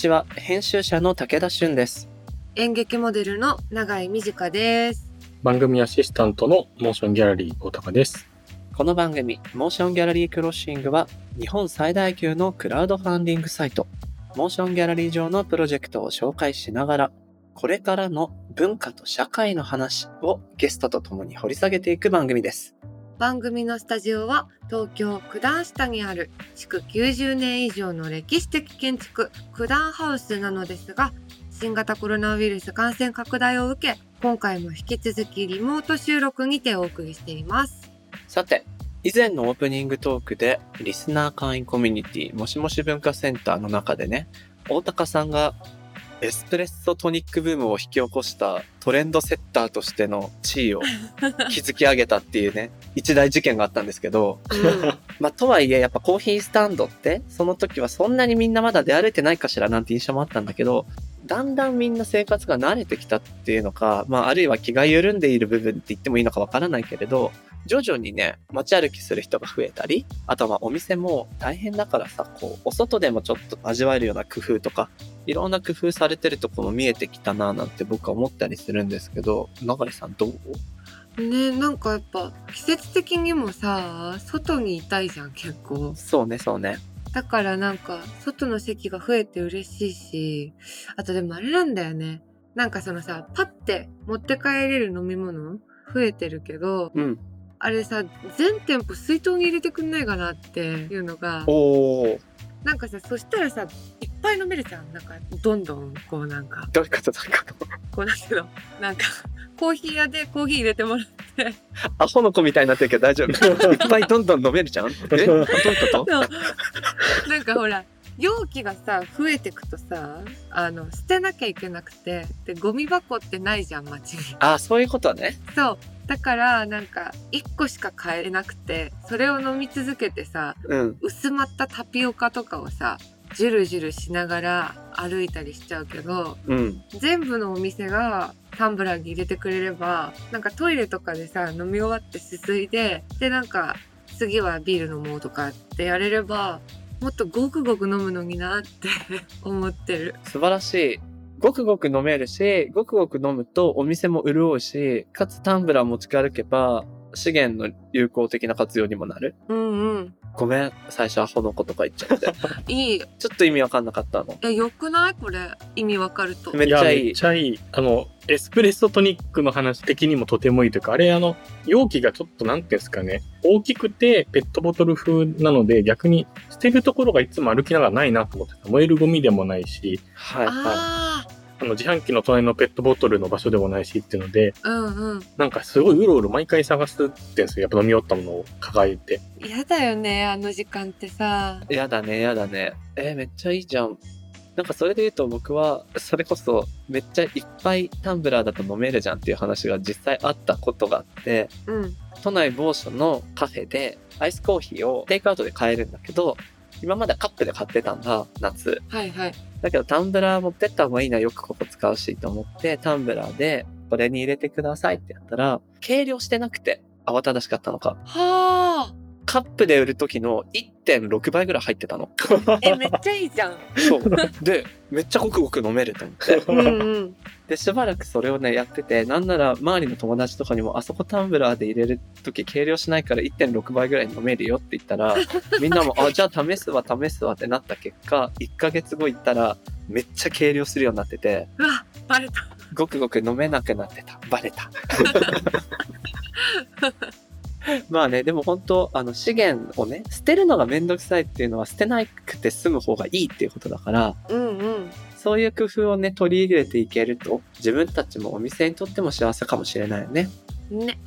こんにちは編集者の武田俊です演劇モデルの永井美智香です。番組アシスタントの MOTION GALLERY 大高です。この番組 MOTION GALLERY CROSSING は日本最大級のクラウドファンディングサイト MOTION GALLERY 上のプロジェクトを紹介しながらこれからの文化と社会の話をゲストと共に掘り下げていく番組です番組のスタジオは東京九段下にある築90年以上の歴史的建築九段ハウスなのですが新型コロナウイルス感染拡大を受け今回も引き続きリモート収録にてお送りしています。さて以前のオープニングトークでリスナー会員コミュニティもしもし文化センターの中でね大高さんがエスプレッソトニックブームを引き起こしたトレンドセッターとしての地位を 築き上げたっていうね一大事件があったんですけどうん。まあとはいえやっぱコーヒースタンドってその時はそんなにみんなまだ出歩いてないかしらなんて印象もあったんだけどだんだんみんな生活が慣れてきたっていうのか、まああるいは気が緩んでいる部分って言ってもいいのかわからないけれど徐々にね、街歩きする人が増えたり、あとはまあお店も大変だからさ、こう、お外でもちょっと味わえるような工夫とか、いろんな工夫されてるとこも見えてきたななんて僕は思ったりするんですけど、流れさんどう？ねなんかやっぱ季節的にもさ外にいたいじゃん結構そうね、そうね。だからなんか外の席が増えて嬉しいしあとでもあれなんだよねなんかそのさパッて持って帰れる飲み物増えてるけどうん。あれさ全店舗水筒に入れてくんないかなっていうのがおー、なんかさそしたらさいっぱい飲めるじゃん。なんかどんどんこうなんか。どういうこと？どういうこと？こうなんていうの？なんかコーヒー屋でコーヒー入れてもらって。アホの子みたいになってるけど大丈夫。いっぱいどんどん飲めるじゃん？え？どういうこと？なんかほら容器がさ増えてくとさあの捨てなきゃいけなくてでゴミ箱ってないじゃん街にあ、そういうことね。そうだからなんか1個しか買えなくてそれを飲み続けてさうん。薄まったタピオカとかをさジュルジュルしながら歩いたりしちゃうけどうん。全部のお店がタンブラーに入れてくれればなんかトイレとかでさ飲み終わってすすいででなんか次はビール飲もうとかってやれればもっとごくごく飲むのになって 思ってる。素晴らしい。ごくごく飲めるし、ごくごく飲むとお店も潤うし、かつタンブラー持ち歩けば資源の有効的な活用にもなる。うんうん。ごめん、最初アホの子とか言っちゃって。いい。ちょっと意味わかんなかったの。え、よくない？これ。意味わかると。めっちゃいいめっ。ちゃいい。あの、エスプレッソトニックの話的にもとてもいいというか、あれ、あの、容器がちょっと、なんていうんですかね、大きくてペットボトル風なので、逆に捨てるところがいつも歩きながらないなと思ってた。燃えるゴミでもないし、はいはああの、自販機の隣のペットボトルの場所でもないしっていうので、あ、うんうん。なんかすごいうろうろ毎回探すってんですよ。やっぱ飲み終わったものを抱えて。やだよね、あの時間ってさ。い。やだね、やだね。えーめっちゃいいじゃん。なんかそれで言うと僕は、それこそめっちゃいっぱいタンブラーだと飲めるじゃんっていう話が実際あったことがあって、うん。都内某所のカフェでアイスコーヒーをテイクアウトで買えるんだけど、今まではカップで買ってたんだ、夏。はいはい。だけどタンブラー持ってった方がいいな、よくここ使うしと思って、タンブラーでこれに入れてくださいってやったら、計量してなくて慌ただしかったのか。はあカップで売る時の1.6倍ぐらい入ってたの。あ。え、めっちゃいいじゃん。そう。で、めっちゃごくごく飲めると思って。うんうん。で、しばらくそれをね、やってて、なんなら周りの友達とかにも、あそこタンブラーで入れる時計量しないから1.6倍ぐらい飲めるよって言ったら、みんなも、あ、じゃあ試すわ、試すわってなった結果、1ヶ月後行ったら、めっちゃ計量するようになってて、うわ、バレた。ごくごく飲めなくなってた。バレた。まあね、でも本当、あの、資源をね、捨てるのがめんどくさいっていうのは捨てなくて済む方がいいっていうことだから、うんうん。そういう工夫をね、取り入れていけると、自分たちもお店にとっても幸せかもしれないよね。ね。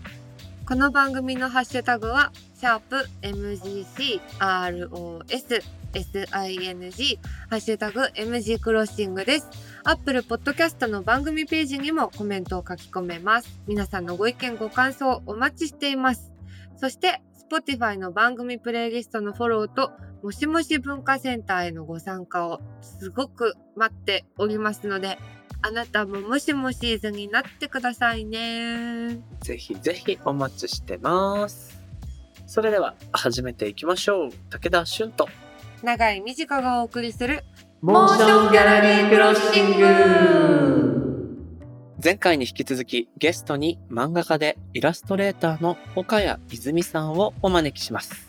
この番組のハッシュタグは、シャープ MGC ROS SING ハッシュタグ MG クロッシングです。アップルポッドキャストの番組ページにもコメントを書き込めます。皆さんのご意見ご感想お待ちしています。そして、Spotify の番組プレイリストのフォローと、もしもし文化センターへのご参加をすごく待っておりますので、あなたももしもシーズンになってくださいね。ぜひぜひお待ちしてます。それでは始めていきましょう。武田俊と。長い短がお送りするモーションギャラリークロッシング前回に引き続きゲストに漫画家でイラストレーターの岡谷泉さんをお招きします。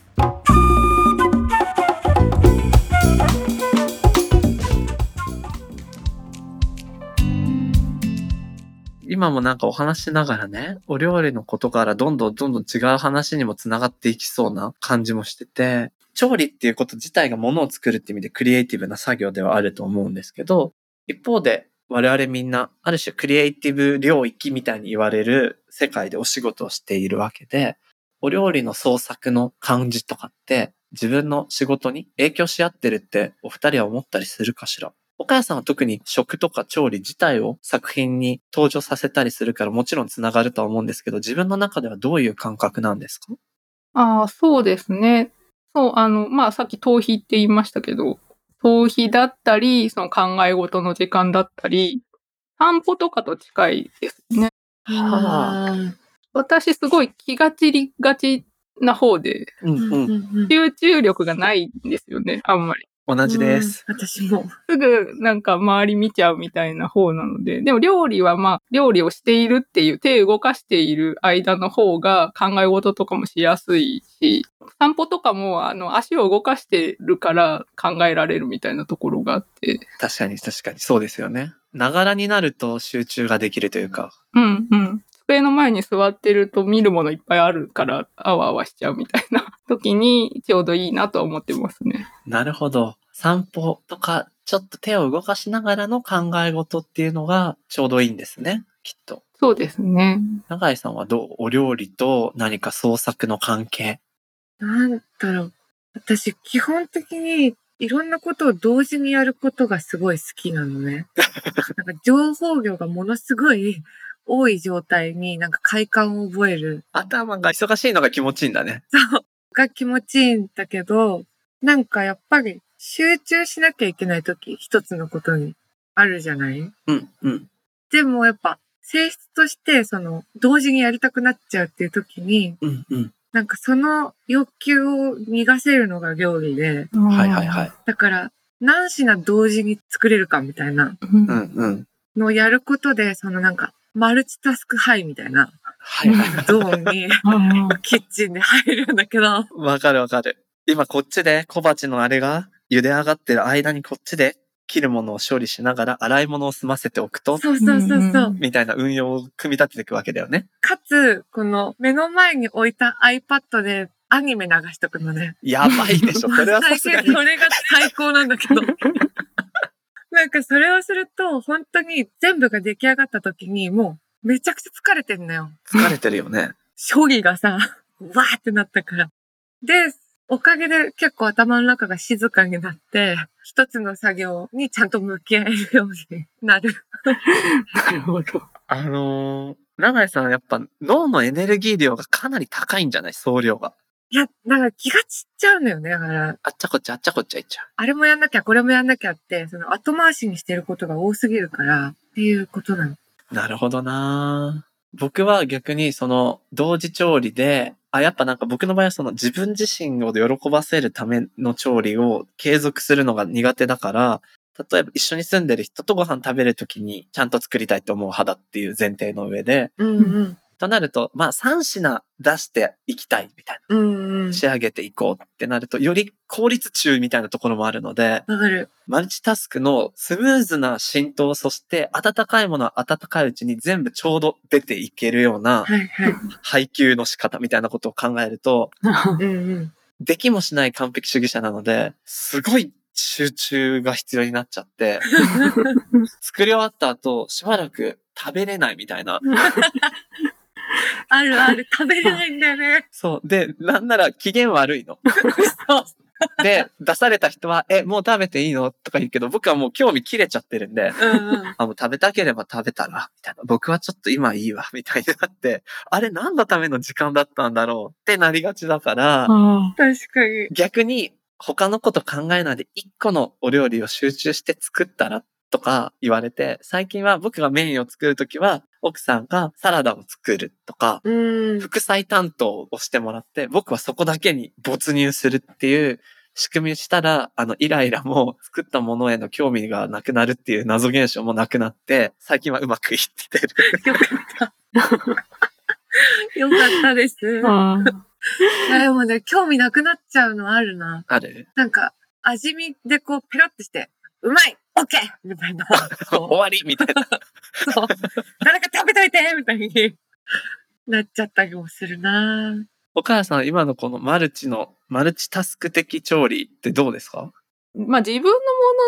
今もなんかお話しながらね、お料理のことからどんどんどんどん違う話にもつながっていきそうな感じもしてて、調理っていうこと自体がものを作るって意味でクリエイティブな作業ではあると思うんですけど、一方で我々みんな、ある種クリエイティブ領域みたいに言われる世界でお仕事をしているわけで、お料理の創作の感じとかって自分の仕事に影響し合ってるってお二人は思ったりするかしら？岡谷さんは特に食とか調理自体を作品に登場させたりするからもちろんつながるとは思うんですけど、自分の中ではどういう感覚なんですか？ああ、そうですね。そう、あの、まあ、さっき逃避って言いましたけど、逃避だったり、その考え事の時間だったり、散歩とかと近いですね。は私すごい気が散りがちな方で、うんうん。ん集中力がないんですよね、あんまり。同じです。うん。私も。すぐなんか周り見ちゃうみたいな方なので、でも料理はまあ料理をしているっていう手を動かしている間の方が考え事とかもしやすいし、散歩とかもあの足を動かしてるから考えられるみたいなところがあって、確かに確かにそうですよね。ながらになると集中ができるというか。うんうん。机の前に座ってると見るものいっぱいあるから、あわあわしちゃうみたいな 時にちょうどいいなとは思ってますね。なるほど。散歩とか、ちょっと手を動かしながらの考え事っていうのがちょうどいいんですね。きっと。そうですね。永井さんはどうお料理と何か創作の関係？なんだろう。私、基本的にいろんなことを同時にやることがすごい好きなのね。なんか情報量がものすごい多い状態になんか快感を覚える頭が忙しいのが気持ちいいんだね。が気持ちいいんだけど、なんかやっぱり集中しなきゃいけないとき、一つのことにあるじゃない？うん、うん。でもやっぱ性質としてその同時にやりたくなっちゃうっていう時に、うん、うん。なんかその欲求を逃がせるのが料理で、はいはいはい。だから何品同時に作れるかみたいなうんうん、うん。のをやることで、そのなんかマルチタスクハイみたいなはい。ゾーンにキッチンで入るんだけど、わかるわかる。今こっちで小鉢のあれが茹で上がってる間にこっちで切るものを処理しながら洗い物を済ませておくと、そうそうそうそう。うんみたいな運用を組み立てていくわけだよね。かつ、この目の前に置いた iPad でアニメ流しとくのね。やばいでしょ。それは。最近それが最高なんだけど。なんかそれをすると、本当に全部が出来上がった時に、もうめちゃくちゃ疲れてんのよ。疲れてるよね。処理がさ、わーってなったから。で、おかげで結構頭の中が静かになって、一つの作業にちゃんと向き合えるようになる。なるほど。あのー、長井さんやっぱ脳のエネルギー量がかなり高いんじゃない？総量が。いや、なんか気が散っちゃうのよね。だから、あっちゃこっちゃあっちゃこっちゃいっちゃう。あれもやんなきゃ、これもやんなきゃって、その後回しにしてることが多すぎるから、っていうことなの。なるほどな僕は逆にその同時調理で、あ、やっぱなんか僕の場合はその自分自身を喜ばせるための調理を継続するのが苦手だから、例えば一緒に住んでる人とご飯食べるときにちゃんと作りたいと思う派だっていう前提の上で、うんうん。となると、まあ3品出していきたいみたいうんうんな。。仕上げていこうってなると、より効率中みたいなところもあるので。マルチタスクのスムーズな浸透、そして温かいものは温かいうちに全部ちょうど出ていけるような。配給の仕方みたいなことを考えると。できもしない完璧主義者なので、すごい集中が必要になっちゃって、作り終わった後、しばらく食べれないみたいな。あるある。食べれないんだよね。そう。で、なんなら機嫌悪いの。そう。で、出された人は、え、もう食べていいのとか言うけど、僕はもう興味切れちゃってるんで、うんうん。あ、もう食べたければ食べたら、みたいな。僕はちょっと今いいわ、みたいになって、あれ何のための時間だったんだろうってなりがちだから、あ確かに。逆に他のこと考えないで一個のお料理を集中して作ったらとか言われて、最近は僕がメインを作るときは、奥さんがサラダを作るとか、うん。副菜担当をしてもらって、僕はそこだけに没入するっていう仕組みしたら、あの、イライラも作ったものへの興味がなくなるっていう謎現象もなくなって、最近はうまくいってる。よかった。よかったです。でもね、興味なくなっちゃうのあるな。ある？なんか、味見でこう、ペロッとして、うまいオッケーみたいな。終わり？みたいな。そう。誰か食べといてみたいになっちゃったりもするなお母さん、今のこのマルチの、マルチタスク的調理ってどうですか？まあ自分のも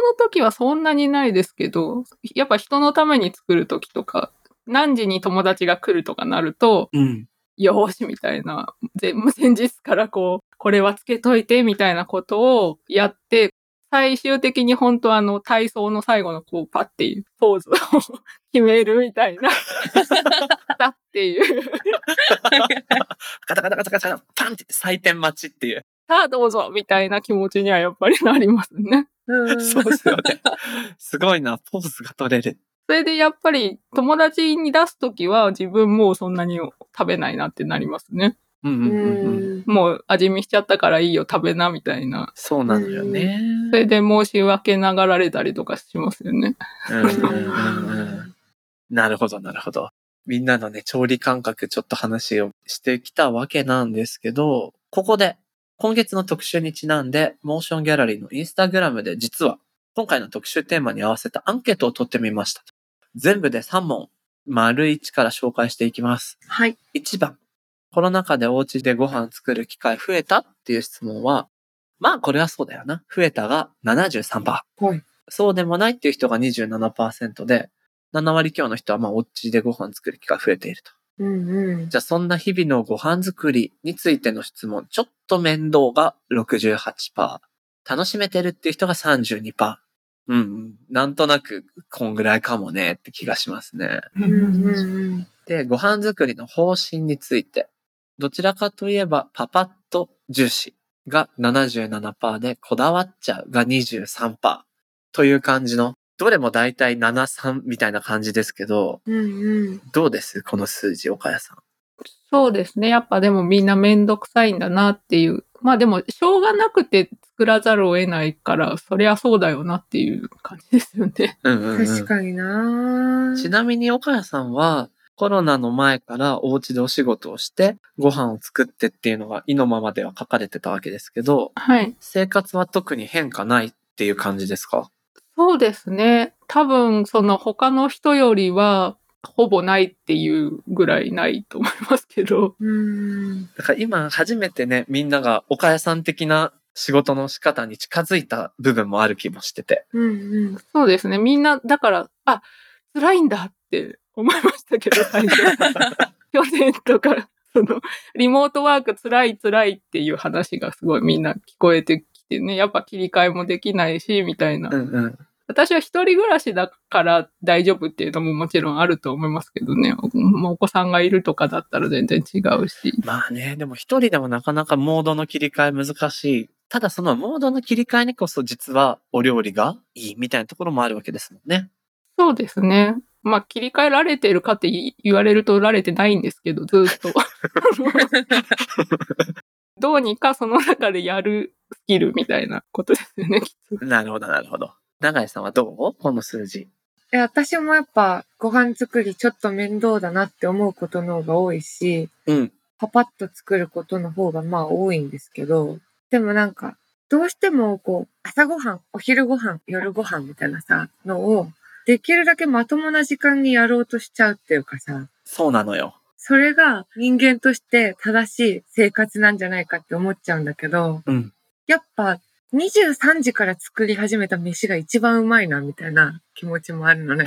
のの時はそんなにないですけど、やっぱ人のために作る時とか、何時に友達が来るとかなると、うん。よーしみたいな、全無先日からこう、これはつけといてみたいなことをやって、最終的に本当あの体操の最後のこうパッていうポーズを 決めるみたいな、だっていう、カタカタカタカタ、パンって採点待ちっていう。さあどうぞみたいな気持ちにはやっぱりなりますね。うん。そうですよね。すごいな、ポーズが取れる。それでやっぱり友達に出すときは自分もうそんなに食べないなってなりますね。ううんうんうんうん。ん。もう味見しちゃったからいいよ食べなみたいな。そうなのよね。それで申し訳ながられたりとかしますよね。うんうんうんうんなるほど、なるほど。みんなのね、調理感覚ちょっと話をしてきたわけなんですけど、ここで、今月の特集にちなんで、モーションギャラリーのインスタグラムで実は、今回の特集テーマに合わせたアンケートを取ってみました。全部で3問、丸1から紹介していきます。はい。1番、コロナ禍でお家でご飯作る機会増えたっていう質問は、まあこれはそうだよな。増えたが73%。はい。そうでもないっていう人が27%で、7割強の人はまあお家でご飯作る機会増えていると。うんうん。じゃあそんな日々のご飯作りについての質問、ちょっと面倒が68%。楽しめてるっていう人が32%。うんうん。なんとなく、こんぐらいかもねって気がしますね。うんうんで、ご飯作りの方針について、どちらかといえば、パパッと重視が77%で、こだわっちゃうが23%という感じの、どれもだいたい73みたいな感じですけど、うん。うんうん。どうです？この数字、岡谷さん。そうですね。やっぱでもみんなめんどくさいんだなっていう。まあでも、しょうがなくて作らざるを得ないから、そりゃそうだよなっていう感じですよね。うんうん、うん。確かになちなみに岡谷さんは、コロナの前からお家でお仕事をして、ご飯を作ってっていうのが意のままでは書かれてたわけですけど、はい。生活は特に変化ないっていう感じですか？そうですね。多分、その他の人よりは、ほぼないっていうぐらいないと思いますけど。うん。だから今初めてね、みんなが岡谷さん的な仕事の仕方に近づいた部分もある気もしてて。うんうん。そうですね。みんな、だから、あ、辛いんだって思いましたけど、最初。去年とか、その、リモートワーク辛い辛いっていう話がすごいみんな聞こえてきてね、やっぱ切り替えもできないし、みたいな。うんうん。私は一人暮らしだから大丈夫っていうのももちろんあると思いますけどね。もうお子さんがいるとかだったら全然違うし。まあね、でも一人でもなかなかモードの切り替え難しい。ただそのモードの切り替えにこそ実はお料理がいいみたいなところもあるわけですもんね。そうですね。まあ切り替えられてるかって言われるとられてないんですけど、ずっと。どうにかその中でやるスキルみたいなことですよね、きっと。なるほど、なるほど。長井さんはどう？この数字。え、私もやっぱご飯作りちょっと面倒だなって思うことの方が多いし、うん。パパッと作ることの方がまあ多いんですけど、でもなんか、どうしてもこう、朝ごはん、お昼ごはん、夜ごはんみたいなさ、のを、できるだけまともな時間にやろうとしちゃうっていうかさ、そうなのよ。それが人間として正しい生活なんじゃないかって思っちゃうんだけど、うん。やっぱ23時から作り始めた飯が一番うまいなみたいな気持ちもあるのね。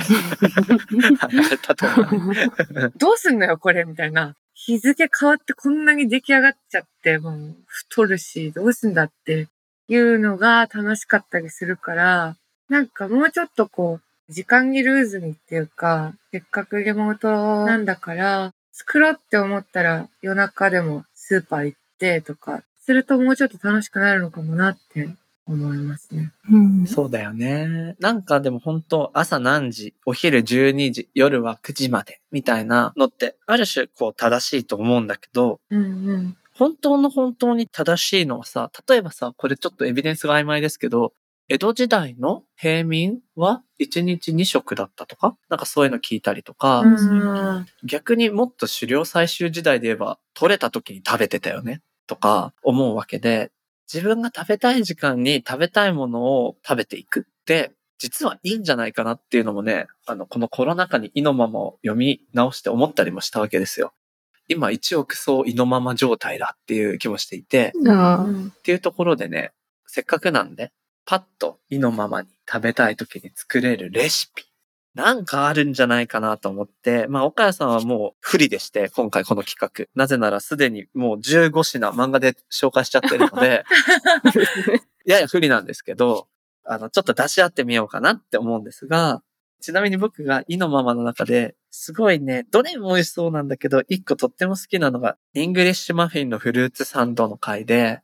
どうすんのよこれみたいな。日付変わってこんなに出来上がっちゃって、もう太るし、どうすんだっていうのが楽しかったりするから、なんかもうちょっとこう、時間にルーズにっていうか、せっかくリモートなんだから、作ろうって思ったら夜中でもスーパー行ってとか、するともうちょっと楽しくなるのかもなって思いますね。うんそうだよね。なんかでも本当朝何時、お昼12時、夜は9時までみたいなのって、ある種こう正しいと思うんだけど、うんうん。本当の本当に正しいのはさ、例えばさ、これちょっとエビデンスが曖昧ですけど、江戸時代の平民は1日2食だったとかなんかそういうの聞いたりとか、うん。逆にもっと狩猟採集時代で言えば、取れた時に食べてたよねとか思うわけで、自分が食べたい時間に食べたいものを食べていくって、実はいいんじゃないかなっていうのもね、あの、このコロナ禍に意のままを読み直して思ったりもしたわけですよ。今一億総意のまま状態だっていう気もしていて、あっていうところでね、せっかくなんで、パッと意のままに食べたい時に作れるレシピ。なんかあるんじゃないかなと思って、まあ、岡谷さんはもう不利でして、今回この企画。なぜならすでにもう15品漫画で紹介しちゃってるので、やや不利なんですけど、あの、ちょっと出し合ってみようかなって思うんですが、ちなみに僕が意のままの中で、すごいね、どれも美味しそうなんだけど、一個とっても好きなのが、イングリッシュマフィンのフルーツサンドの回で、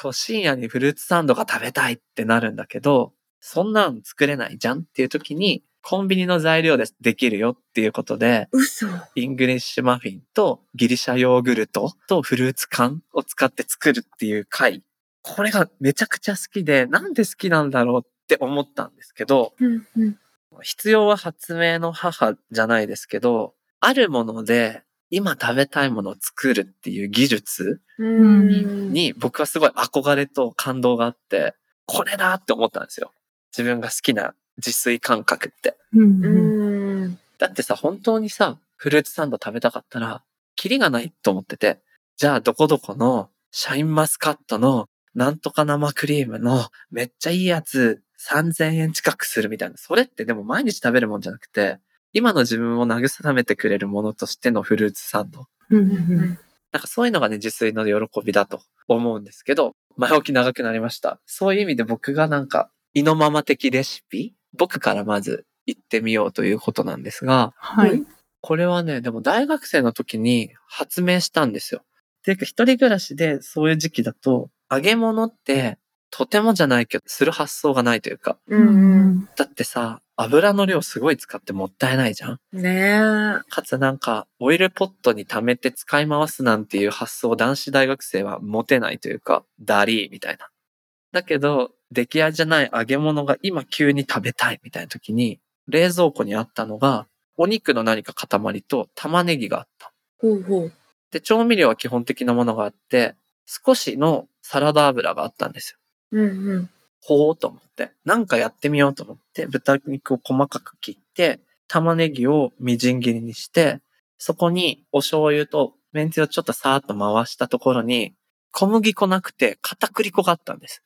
こう深夜にフルーツサンドが食べたいってなるんだけど、そんなん作れないじゃんっていう時に、コンビニの材料でできるよっていうことで、嘘。イングリッシュマフィンとギリシャヨーグルトとフルーツ缶を使って作るっていう回。これがめちゃくちゃ好きで、なんで好きなんだろうって思ったんですけど、うんうん。必要は発明の母じゃないですけど、あるもので今食べたいものを作るっていう技術うん。に僕はすごい憧れと感動があって、これだって思ったんですよ。自分が好きな自炊感覚って。だってさ、本当にさ、フルーツサンド食べたかったら、キリがないと思ってて、じゃあどこどこのシャインマスカットのなんとか生クリームのめっちゃいいやつ3000円近くするみたいな。それってでも毎日食べるもんじゃなくて、今の自分を慰めてくれるものとしてのフルーツサンド。うんなんかそういうのがね、自炊の喜びだと思うんですけど、前置き長くなりました。そういう意味で僕がなんか、意のまま的レシピ？僕からまず言ってみようということなんですが、はい。これはね、でも大学生の時に発明したんですよ。っていうか一人暮らしでそういう時期だと、揚げ物ってとてもじゃないけど、する発想がないというか、うんうん。だってさ、油の量すごい使ってもったいないじゃんねえ。かつなんか、オイルポットに溜めて使い回すなんていう発想を男子大学生は持てないというか、ダリーみたいな。だけど、出来合いじゃない揚げ物が今急に食べたいみたいな時に、冷蔵庫にあったのが、お肉の何か塊と玉ねぎがあった。ほうほう。で、調味料は基本的なものがあって、少しのサラダ油があったんですよ。うんうん。ほーと思って、なんかやってみようと思って、豚肉を細かく切って、玉ねぎをみじん切りにして、そこにお醤油とめんつゆをちょっとさーっと回したところに、小麦粉なくて片栗粉があったんです。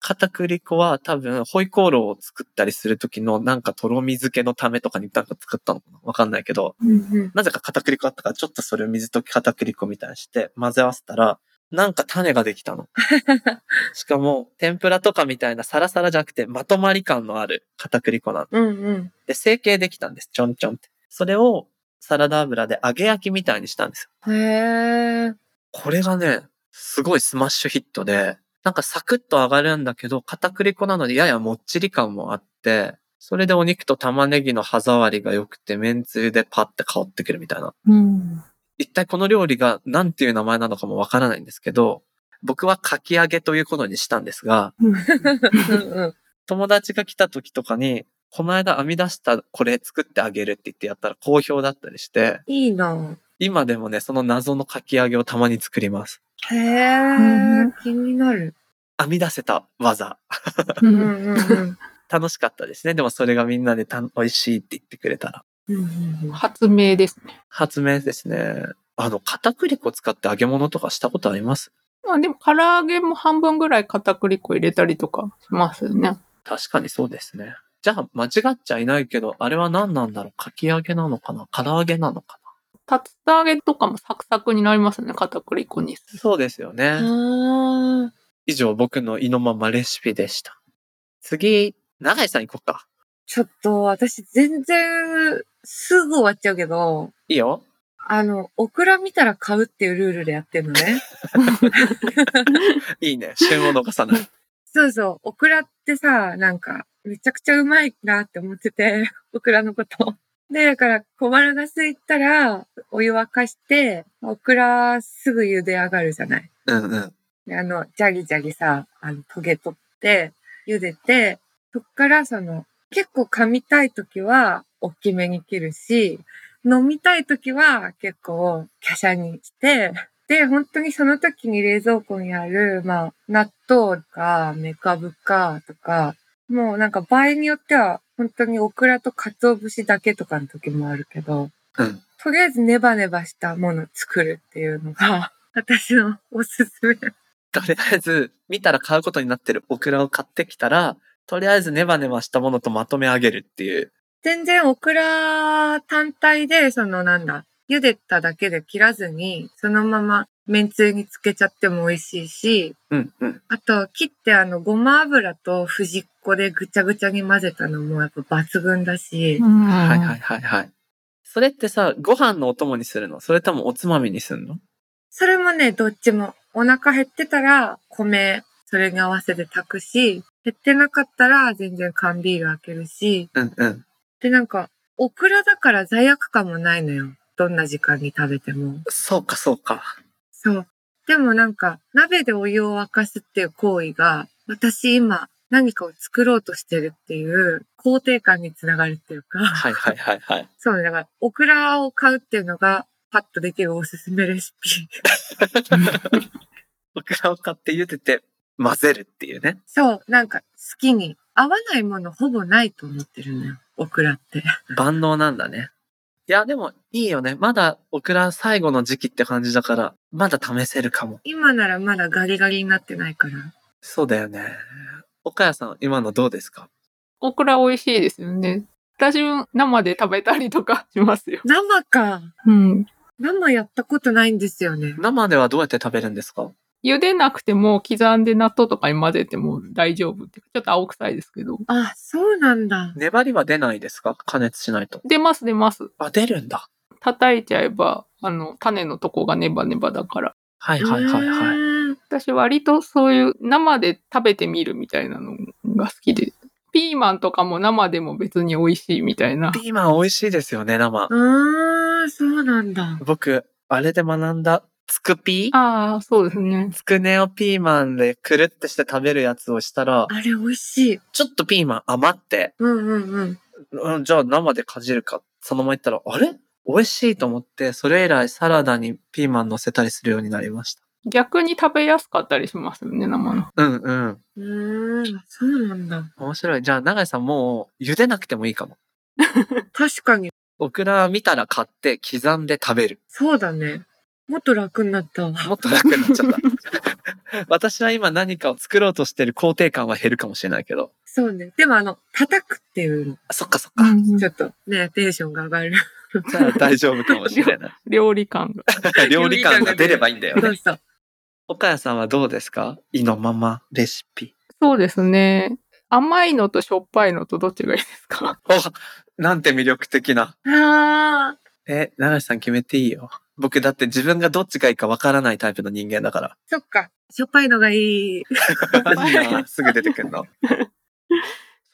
片栗粉は多分、ホイコーローを作ったりする時のなんかとろみ漬けのためとかになんか作ったのかな？わかんないけど、うんうん。なぜか片栗粉あったから、ちょっとそれを水溶き片栗粉みたいにして混ぜ合わせたら、なんか種ができたの。しかも、天ぷらとかみたいなサラサラじゃなくて、まとまり感のある片栗粉なの。うんうん。で、成形できたんです。ちょんちょんって。それをサラダ油で揚げ焼きみたいにしたんですよ。へえ。これがね、すごいスマッシュヒットで、なんかサクッと上がるんだけど、片栗粉なのでややもっちり感もあって、それでお肉と玉ねぎの歯触りが良くて、めんつゆでパッて香ってくるみたいな。うん。一体この料理が何ていう名前なのかもわからないんですけど、僕はかき揚げということにしたんですが、友達が来た時とかに、この間編み出したこれ作ってあげるって言ってやったら好評だったりして、いいな今でもね、その謎のかき揚げをたまに作ります。へえうん。気になる。編み出せた技。楽しかったですね。でもそれがみん。なで美味しいって言ってくれたら。発明ですね。発明ですね。あの、片栗粉使って揚げ物とかしたことあります？まあでも唐揚げも半分ぐらい片栗粉入れたりとかしますよね。確かにそうですね。じゃあ、間違っちゃいないけど、あれは何なんだろう？かき揚げなのかな？唐揚げなのか竜田揚げとかもサクサクになりますね、片栗粉に。なそうですよね。以上、僕の意のままレシピでした。次、長井さん行こうか。ちょっと私全然すぐ終わっちゃうけど、いいよ。あの、オクラ見たら買うっていうルールでやってんのね。いいね。旬を逃さない。そうそう、オクラってさ、なんか、めちゃくちゃうまいなって思ってて、オクラのこと。で、だから小腹が空いたら、お湯沸かして、オクラすぐ茹で上がるじゃない。うんうん。であの、ジャギジャギさ、あの、トゲ取って、茹でて、そっからその、結構噛みたいときは、大きめに切るし、飲みたいときは結構、華奢にして、で、本当にその時に冷蔵庫にある、まあ、納豆か、メカブか、とか、もうなんか場合によっては、本当にオクラと鰹節だけとかの時もあるけど、うん。とりあえずネバネバしたものを作るっていうのが、私のおすすめ。とりあえず、見たら買うことになってるオクラを買ってきたら、とりあえずネバネバしたものとまとめ上げるっていう。全然オクラ単体で、そのなんだ、茹でただけで切らずに、そのまま麺つゆにつけちゃっても美味しいし、うんうん。あと、切ってあの、ごま油と藤子でぐちゃぐちゃに混ぜたのもやっぱ抜群だし、はいはいはいはい。それってさ、ご飯のお供にするの？それともおつまみにするの？それもね、どっちも。お腹減ってたら、米、それに合わせて炊くし、減ってなかったら全然缶ビール開けるし、うんうん。で、なんか、オクラだから罪悪感もないのよ。どんな時間に食べても。そうかそうか。そう。でもなんか、鍋でお湯を沸かすっていう行為が、私今何かを作ろうとしてるっていう肯定感につながるっていうか、はいはいはいはい。そうね、だから、オクラを買うっていうのが、パッとできるおすすめレシピ。オクラを買って茹でて混ぜるっていうね。そう、なんか、好きに。合わないものほぼないと思ってるのよ。オクラって。万能なんだね。いや、でもいいよね。まだオクラ最後の時期って感じだから、まだ試せるかも。今ならまだガリガリになってないから。そうだよね。岡谷さん、今のどうですか？オクラ美味しいですよね。私も生で食べたりとかしますよ。生か。うん。生やったことないんですよね。生ではどうやって食べるんですか？茹でなくても刻んで納豆とかに混ぜても大丈夫って。ちょっと青臭いですけど。あ、そうなんだ。粘りは出ないですか？加熱しないと。出ます出ます。あ、出るんだ。叩いちゃえば、あの、種のとこがネバネバだから。はいはいはいはい。い。私割とそういう生で食べてみるみたいなのが好きで。ピーマンとかも生でも別に美味しいみたいな。ピーマン美味しいですよね、生。あー、そうなんだ。僕、あれで学んだ、つくピー？ああ、そうですね。つくねをピーマンでくるってして食べるやつをしたら、あれ美味しい。ちょっとピーマン余って、うんうんうん。うんじゃあ生でかじるか、そのまま言ったら、あれ？美味しいと思って、それ以来サラダにピーマン乗せたりするようになりました。逆に食べやすかったりしますよね、生の。うんうん。うーん、そうなんだ。面白い。じゃあ、長井さんもう、茹でなくてもいいかも。確かに。オクラ見たら買って刻んで食べる。そうだね。もっと楽になったわ。もっと楽になっちゃった。私は今何かを作ろうとしてる肯定感は減るかもしれないけど。そうね。でもあの、叩くっていうそっかそっか。ちょっとね、テンションが上がる。じゃあ大丈夫かもしれない。料理感が。料理感が出ればいいんだよね。そうそう。岡谷さんはどうですか？意のままレシピ。そうですね。甘いのとしょっぱいのとどっちがいいですか？おなんて魅力的な。あえ、長井さん決めていいよ。僕だって自分がどっちがいいかわからないタイプの人間だから。ー、そっか。しょっぱいのがいい。マジな、すぐ出てくんの。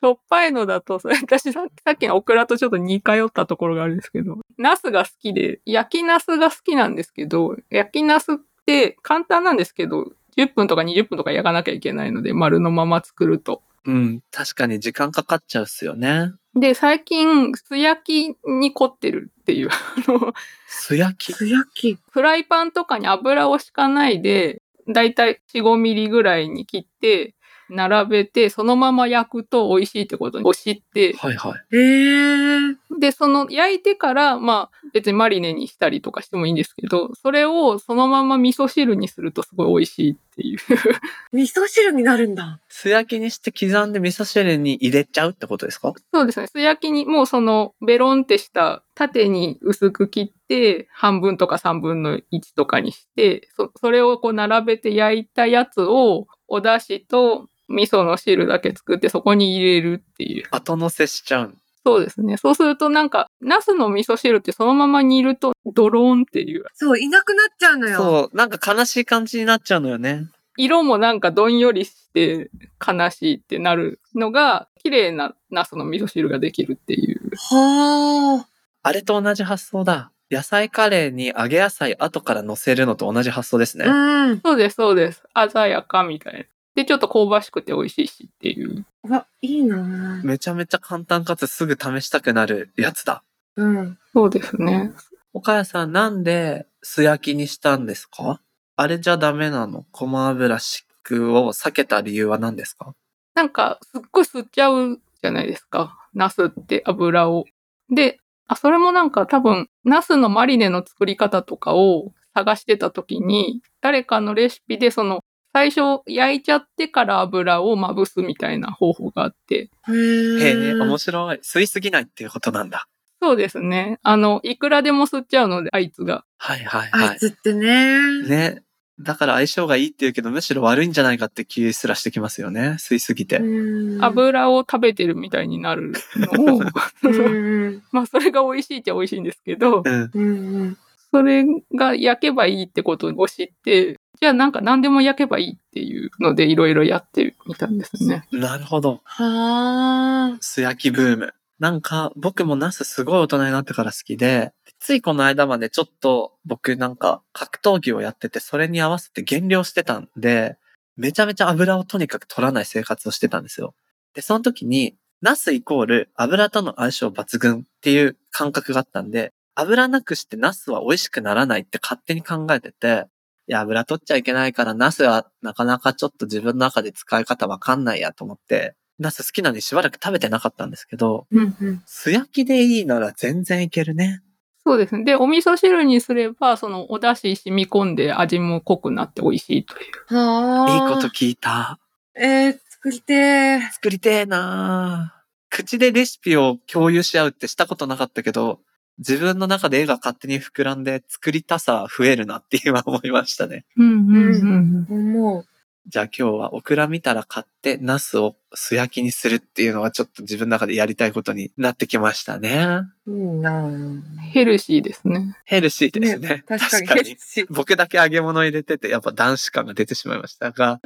しょっぱいのだと、それ私ささっきのオクラとちょっと似通ったところがあるんですけど、ナスが好きで、焼きナスが好きなんですけど、焼きナスって簡単なんですけど、10分とか20分とか焼かなきゃいけないので、丸のまま作ると。うん、確かに時間かかっちゃうっすよね。で、最近、素焼きに凝ってるっていう、あの、素焼き？つやき。フライパンとかに油を敷かないで、だいたい4、5ミリぐらいに切って、並べて、そのまま焼くと美味しいってことを知って、はいはい。えー、で、その焼いてから、まあ別にマリネにしたりとかしてもいいんですけど、それをそのまま味噌汁にするとすごい美味しいっていう。味噌汁になるんだ。素焼きにして刻んで味噌汁に入れちゃうってことですか？そうですね。素焼きにもうそのベロンってした縦に薄く切って、半分とか3分の1とかにして、そそれをこう並べて焼いたやつをお出汁と味噌の汁だけ作ってそこに入れるっていう。後乗せしちゃう。そうですね。そうするとなんか、ナスの味噌汁ってそのまま煮るとドローンっていう。そう、いなくなっちゃうのよ。そう、なんか悲しい感じになっちゃうのよね。色もなんかどんよりして悲しいってなるのが、綺麗なナスの味噌汁ができるっていう。はあ。あれと同じ発想だ。野菜カレーに揚げ野菜後から乗せるのと同じ発想ですね。うん。そうです、そうです。鮮やかみたいな。で、ちょっと香ばしくて美味しいしっていう。うわ、いいなぁめちゃめちゃ簡単かつすぐ試したくなるやつだ。うん。そうですね。岡谷さんなんで素焼きにしたんですか？あれじゃダメなの？ごま油敷くを避けた理由は何ですか？なんか、すっごい吸っちゃうじゃないですか。ナスって油を。で、あ、それもなんか多分、ナスのマリネの作り方とかを探してた時に、誰かのレシピでその、最初焼いちゃってから油をまぶすみたいな方法があって。へへえ、え。面白い。吸いすぎないっていうことなんだ。そうですね。あの、いくらでも吸っちゃうので、あいつが。はいはいあはいつってね。い。ね。だから相性がいいって言うけど、むしろ悪いんじゃないかって気すらしてきますよね。吸いすぎて。うん。油を食べてるみたいになるのを、うん まあそれが美味しいっちゃ美味しいんですけど。うんそれが焼けばいいってことを知って、じゃあなんか何でも焼けばいいっていうのでいろいろやってみたんですね。なるほど。はあ。素焼きブーム。なんか、僕もナスすごい大人になってから好きで、ついこの間までちょっと僕なんか格闘技をやってて、それに合わせて減量してたんで、めちゃめちゃ油をとにかく取らない生活をしてたんですよ。で、その時に、ナスイコール油との相性抜群っていう感覚があったんで、油なくしてナスは美味しくならないって勝手に考えてて、いや、油取っちゃいけないから、ナスはなかなかちょっと自分の中で使い方わかんないやと思って、ナス好きなのにしばらく食べてなかったんですけど、うんうん。素焼きでいいなら全然いけるね。そうですね。で、お味噌汁にすれば、そのお出汁染み込んで味も濃くなって美味しいという。はあ。いいこと聞いた。えー、作りてー。作りてえな口でレシピを共有し合うってしたことなかったけど、自分の中で絵が勝手に膨らんで作りたさ増えるなって今思いましたね。うんうんうん。思う。じゃあ今日はオクラ見たら買ってナスを素焼きにするっていうのはちょっと自分の中でやりたいことになってきましたね。いいなぁ。ヘルシーですね。ヘルシーですね。確かに。ヘルシー僕だけ揚げ物入れてて、やっぱ男子感が出てしまいましたが、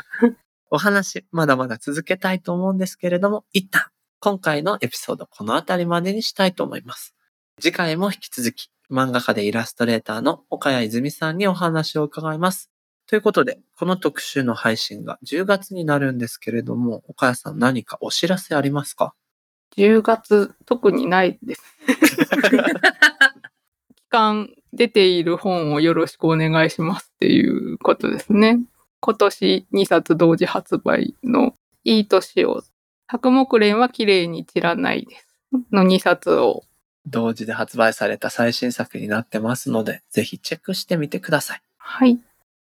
お話、まだまだ続けたいと思うんですけれども、一旦、今回のエピソード、この辺りまでにしたいと思います。次回も引き続き、漫画家でイラストレーターの岡谷泉さんにお話を伺います。ということで、この特集の配信が10月になるんですけれども、岡谷さん何かお知らせありますか？10月、特にないです。期間出ている本をよろしくお願いしますっていうことですね。今年2冊同時発売のいい年を、白木蓮は綺麗に散らないです。の2冊を。同時で発売された最新作になってますので、ぜひチェックしてみてください。はい。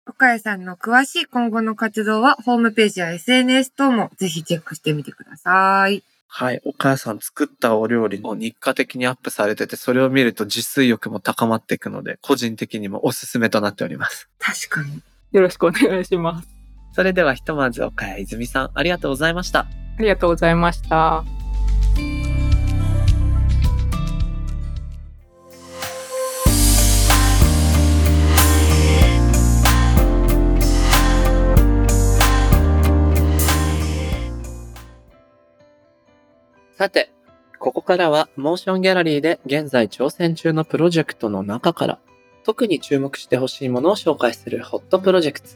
岡谷さんの詳しい今後の活動は、ホームページや SNS 等もぜひチェックしてみてください。はい。お母さん作ったお料理も日課的にアップされてて、それを見ると自炊欲も高まっていくので、個人的にもおすすめとなっております。確かに。よろしくお願いします。それではひとまず岡谷泉さん、ありがとうございました。ありがとうございました。さて、ここからはモーションギャラリーで現在挑戦中のプロジェクトの中から、特に注目してほしいものを紹介するホットプロジェクト。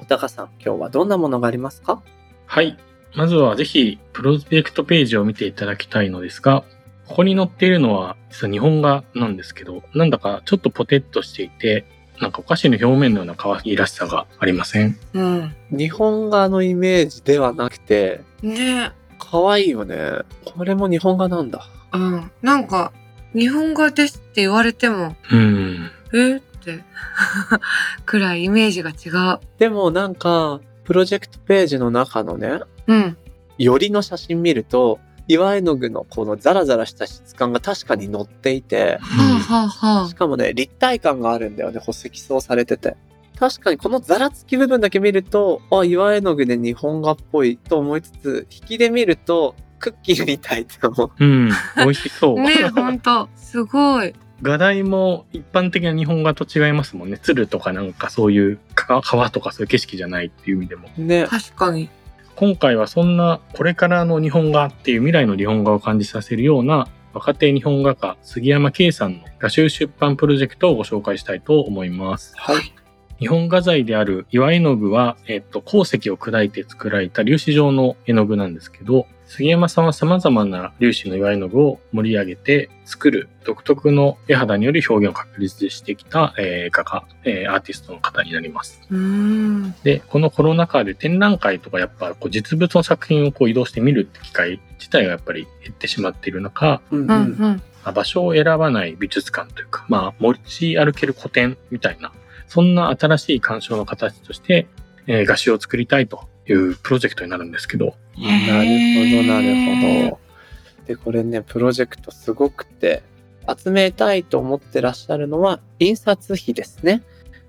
おたかさん、今日はどんなものがありますか？はい。まずはぜひ、プロジェクトページを見ていただきたいのですが、ここに載っているのは、実は日本画なんですけど、なんだかちょっとポテッとしていて、なんかお菓子の表面のような可愛らしさがありません？うん。日本画のイメージではなくて、ね可愛いよね。これも日本画なんだ。うん。なんか、日本画ですって言われても、うん。えって、くらいイメージが違う。でもなんか、プロジェクトページの中のね、うん。よりの写真見ると、岩絵の具のこのザラザラした質感が確かに載っていて、はあはあはしかもね、立体感があるんだよね、宝石層されてて。確かにこのザラつき部分だけ見ると、あ、岩絵の具で日本画っぽいと思いつつ、引きで見ると、クッキーみたいって思う。うん。美味しそう。あ。ねえ、ほんと。すごい。画題も一般的な日本画と違いますもんね。鶴とかなんかそういうか川とかそういう景色じゃないっていう意味でも。ね。確かに。今回はそんなこれからの日本画っていう未来の日本画を感じさせるような若手日本画家杉山圭さんの画集出版プロジェクトをご紹介したいと思います。はい。日本画材である岩絵の具は、えっと、鉱石を砕いて作られた粒子状の絵の具なんですけど、杉山さんは様々な粒子の岩絵の具を盛り上げて作る独特の絵肌による表現を確立してきた、えー画家、えーアーティストの方になります。うーん。で、このコロナ禍で展覧会とかやっぱこう実物の作品をこう移動して見るって機会自体がやっぱり減ってしまっている中、うんうんうん。まあ場所を選ばない美術館というか、まあ持ち歩ける古典みたいな、そんな新しい鑑賞の形として、えー画集を作りたいというプロジェクトになるんですけど、なるほど、なるほど。で、これね、プロジェクトすごくて、集めたいと思ってらっしゃるのは、印刷費ですね。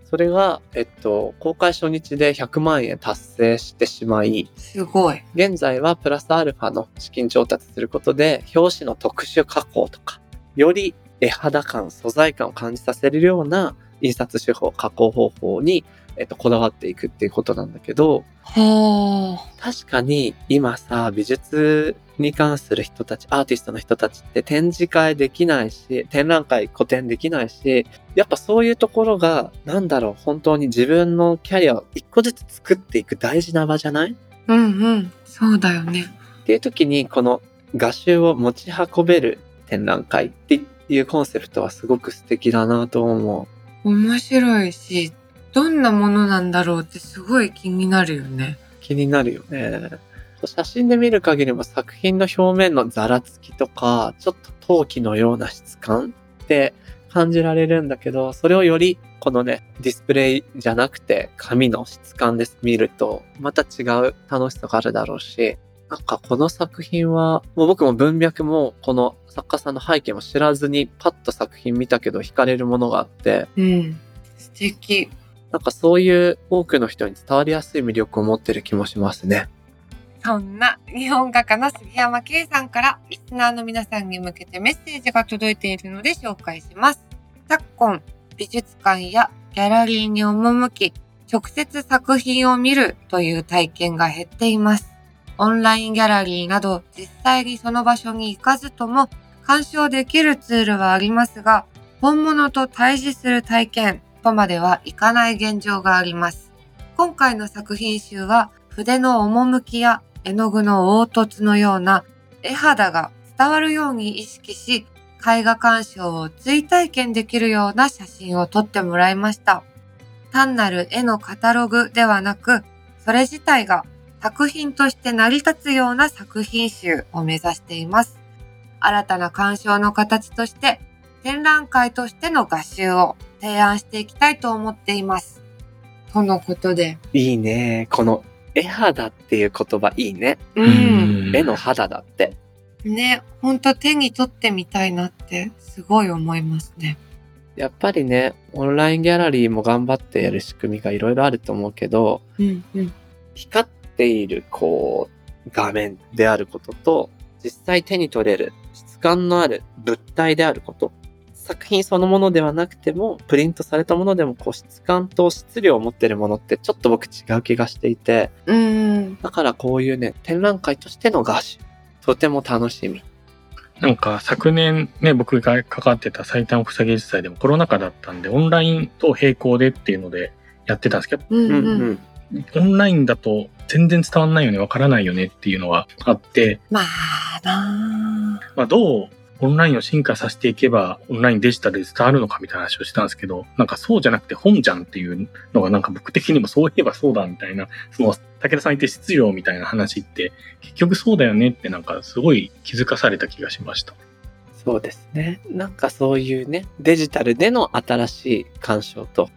それが、えっと、公開初日で100万円達成してしまい、すごい。現在はプラスアルファの資金調達することで、表紙の特殊加工とか、より絵肌感、素材感を感じさせるような印刷手法、加工方法に、えっと、こだわっていくっていうことなんだけど、はあ。確かに今さ、美術に関する人たち、アーティストの人たちって展示会できないし、展覧会個展できないし、やっぱそういうところが、なんだろう、本当に自分のキャリアを一個ずつ作っていく大事な場じゃない？うんうん。そうだよね。っていう時に、この画集を持ち運べる展覧会っていうコンセプトはすごく素敵だなと思う。面白いし、どんなものなんだろうってすごい気になるよね。気になるよね。写真で見る限りも作品の表面のざらつきとか、ちょっと陶器のような質感って感じられるんだけど、それをよりこのね、ディスプレイじゃなくて紙の質感です見ると、また違う楽しさがあるだろうし、なんかこの作品は、もう僕も文脈もこの作家さんの背景も知らずにパッと作品見たけど惹かれるものがあって、うん。素敵。なんかそういう多くの人に伝わりやすい魅力を持ってる気もしますね。そんな日本画家の杉山圭さんからリスナーの皆さんに向けてメッセージが届いているので紹介します。昨今、美術館やギャラリーに赴き、直接作品を見るという体験が減っています。オンラインギャラリーなど実際にその場所に行かずとも鑑賞できるツールはありますが、本物と対峙する体験とまではいかない現状があります。今回の作品集は筆の趣や絵の具の凹凸のような絵肌が伝わるように意識し、絵画鑑賞を追体験できるような写真を撮ってもらいました。単なる絵のカタログではなく、それ自体が作品として成り立つような作品集を目指しています。新たな鑑賞の形として、展覧会としての画集を提案していきたいと思っています。とのことで。いいね。この絵肌っていう言葉いいね。うん。絵の肌だって。ね、ほんと手に取ってみたいなってすごい思いますね。やっぱりね、オンラインギャラリーも頑張ってやる仕組みがいろいろあると思うけど、うんうん。光っているこう画面であることと、実際手に取れる質感のある物体であること。作品そのものではなくても、プリントされたものでもこう質感と質量を持ってるものってちょっと僕違う気がしていて、うん。だからこういうね、展覧会としての画集、とても楽しみ。なんか昨年ね、僕が関わってた最短国際芸術祭でもコロナ禍だったんで、オンラインと並行でっていうのでやってたんですけど、うんうんうん。うん。オンラインだと全然伝わんないよね、わからないよねっていうのはあって、まあなあまあどうオンラインを進化させていけば、オンラインデジタルで伝わるのかみたいな話をしたんですけど、なんかそうじゃなくて本じゃんっていうのがなんか僕的にもそういえばそうだみたいな、その武田さん言って質量みたいな話って結局そうだよねってなんかすごい気づかされた気がしました。そうですね。なんかそういうね、デジタルでの新しい鑑賞と、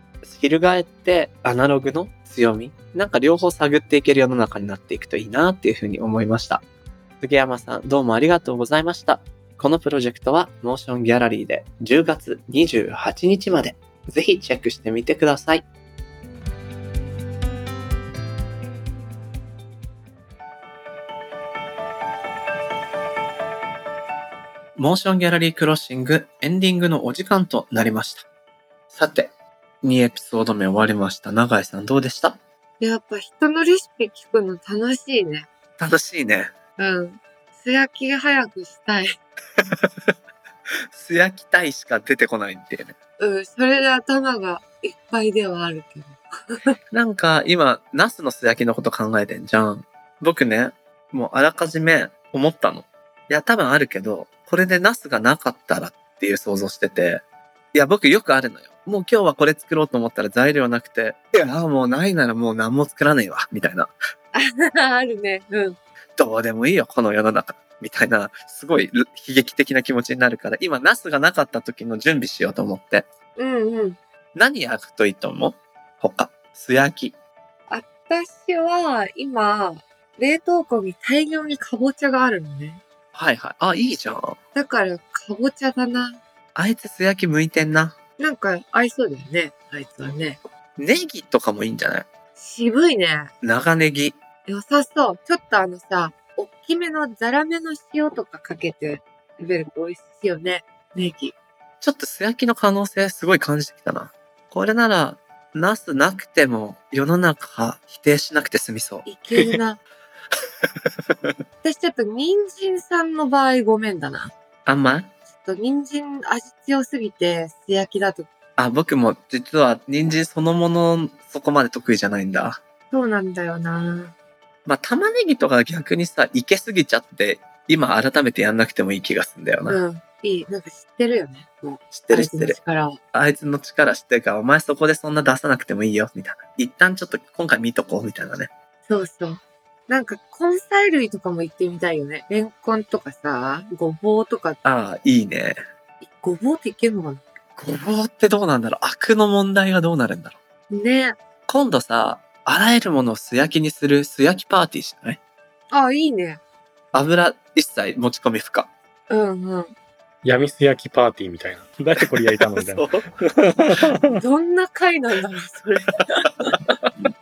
翻ってアナログの強み、なんか両方探っていける世の中になっていくといいなっていうふうに思いました。杉山さん、どうもありがとうございました。このプロジェクトは、モーションギャラリーで10月28日まで、ぜひチェックしてみてください。モーションギャラリークロッシングエンディングのお時間となりました。さて、2エピソード目終わりました。永井さんどうでした？やっぱ人のレシピ聞くの楽しいね。楽しいね。うん。素焼き早くしたい。素焼きたいしか出てこないんだよね。うん、それで頭がいっぱいではあるけど。なんか今、ナスの素焼きのこと考えてんじゃん。僕ね、もうあらかじめ思ったの。いや、多分あるけど、これでナスがなかったらっていう想像してて、いや、僕よくあるのよ。もう今日はこれ作ろうと思ったら材料なくて、いや、もうないならもう何も作らねえわ、みたいな。あるね。うん。どうでもいいよ、この世の中。みたいな、すごい悲劇的な気持ちになるから、今、ナスがなかった時の準備しようと思って。うんうん。何焼くといいと思う？他。素焼き。私は今、冷凍庫に大量にかぼちゃがあるのね。はいはい。あ、いいじゃん。だから、かぼちゃだな。あいつ素焼き向いてんな。なんか合いそうだよね。あいつはね。ネギとかもいいんじゃない？渋いね。長ネギ。良さそう。ちょっとあのさ、おっきめのザラメの塩とかかけて食べると美味しいよね。ネギ。ちょっと素焼きの可能性すごい感じてきたな。これなら、ナスなくても世の中否定しなくて済みそう。いけるな。私ちょっと人参さんの場合ごめんだな。あんま？と人参味強すぎて、素焼きだと。あ、僕も実は人参そのものそこまで得意じゃないんだ。そうなんだよな。まあ、玉ねぎとか逆にさ、いけすぎちゃって、今改めてやんなくてもいい気がすんだよな。うん。いい。なんか知ってるよね。もう。知ってる知ってる。あいつの力知ってるから、お前そこでそんな出さなくてもいいよ、みたいな。一旦ちょっと今回見とこう、みたいなね。そうそう。なんか根菜類とかも行ってみたいよね。レンコンとかさ、ごぼうとか、ああ、いいね。ごぼうっていけるのかな？ごぼうってどうなんだろう？アクの問題はどうなるんだろう？ね今度さ、あらゆるものを素焼きにする素焼きパーティーしない？あ、いいね。油一切持ち込み不可。うんうん。闇す焼きパーティーみたいな。誰これ焼いたのみたいな。どんな回なんだろう、それ。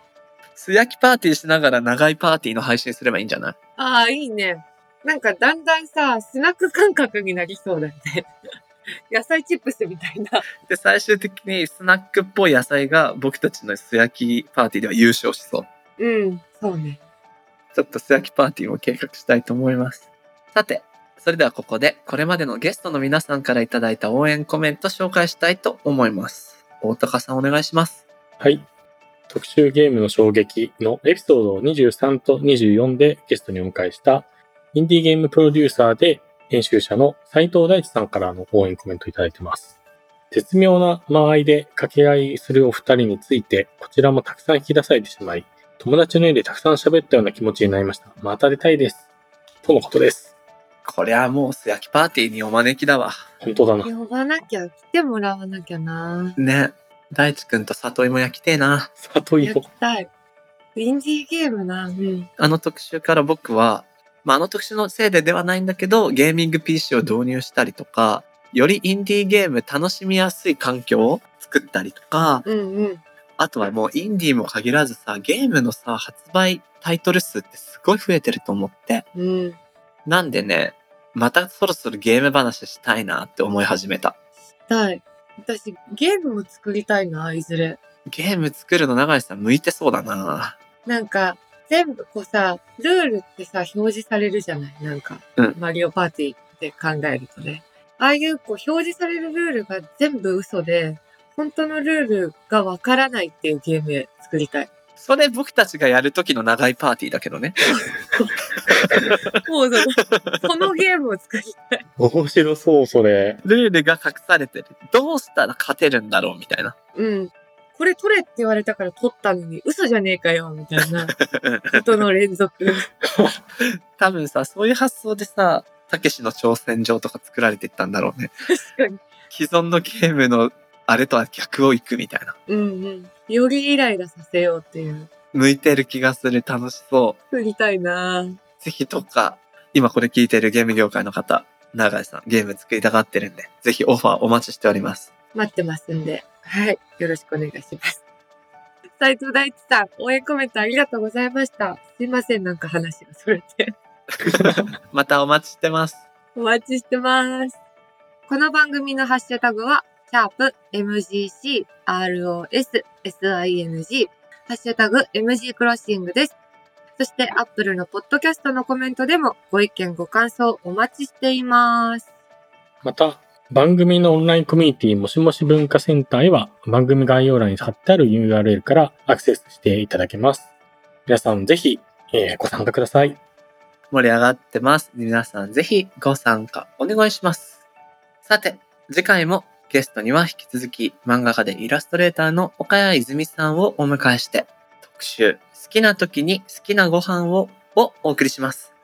素焼きパーティーしながら長いパーティーの配信すればいいんじゃない？ああ、いいね。なんかだんだんさ、スナック感覚になりそうだよね。野菜チップスみたいな。で、最終的にスナックっぽい野菜が僕たちの素焼きパーティーでは優勝しそう。うん、そうね。ちょっと素焼きパーティーも計画したいと思います。さて、それではここで、これまでのゲストの皆さんからいただいた応援コメント紹介したいと思います。大高さんお願いします。はい。特集ゲームの衝撃のエピソード23と24でゲストにお迎えした、インディーゲームプロデューサーで編集者の斉藤大地さんからの応援コメントいただいてます。絶妙な間合いで掛け合いするお二人について、こちらもたくさん引き出されてしまい、友達の家でたくさん喋ったような気持ちになりました。また出たいです。とのことです。こりゃもう素焼きパーティーにお招きだわ。本当だな。呼ばなきゃ、来てもらわなきゃな。ね。大地くんと里芋焼きてえな。や里芋り。たい。インディーゲームな。うん。あの特集から僕は、まあ、あの特集のせいでではないんだけど、ゲーミング PC を導入したりとか、よりインディーゲーム楽しみやすい環境を作ったりとか、うんうん。あとはもうインディーも限らずさ、ゲームのさ、発売タイトル数ってすごい増えてると思って。うん。なんでね、またそろそろゲーム話したいなって思い始めた。したい。私、ゲームも作りたいな、いずれ。ゲーム作るの永井さん向いてそうだななんか、全部こうさ、ルールってさ、表示されるじゃないなんか、うんマリオパーティーって考えるとね。ああいうこう表示されるルールが全部嘘で、本当のルールがわからないっていうゲーム作りたい。それ僕たちがやる時の長いパーティーだけどね。もうその、そのゲームを作りたい。面白そう、それ。ルールが隠されてる。どうしたら勝てるんだろうみたいな。うん。これ取れって言われたから取ったのに、嘘じゃねえかよ、みたいな ことの連続。多分さ、そういう発想でさ、たけしの挑戦状とか作られていったんだろうね。確かに。既存のゲームのあれとは逆を行くみたいな。うんうん。よりイライラさせようっていう。向いてる気がする。楽しそう。作りたいなぜひどっか、今これ聞いてるゲーム業界の方、長井さん、ゲーム作りたがってるんで、ぜひオファーお待ちしております。待ってますんで。はい。よろしくお願いします。斉藤大地さん、応援コメントありがとうございました。すいません、なんか話がそれて。またお待ちしてます。お待ちしてます。この番組のハッシュタグは、シャープ MGC ROS SING、ハッシュタグ MG クロッシングです。そして Apple のポッドキャストのコメントでもご意見ご感想お待ちしています。また、番組のオンラインコミュニティもしもし文化センターへは番組概要欄に貼ってある URL からアクセスしていただけます。皆さんぜひ、えーご参加ください。盛り上がってます。皆さんぜひご参加お願いします。さて、次回もゲストには引き続き漫画家でイラストレーターの岡谷泉さんをお迎えして特集好きな時に好きなご飯ををお送りします。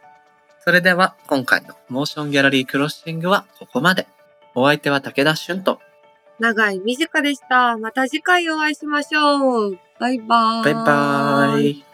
それでは今回のモーションギャラリークロッシングはここまで。お相手は武田俊と長い短でした。また次回お会いしましょう。バイバーイ。バイバーイ。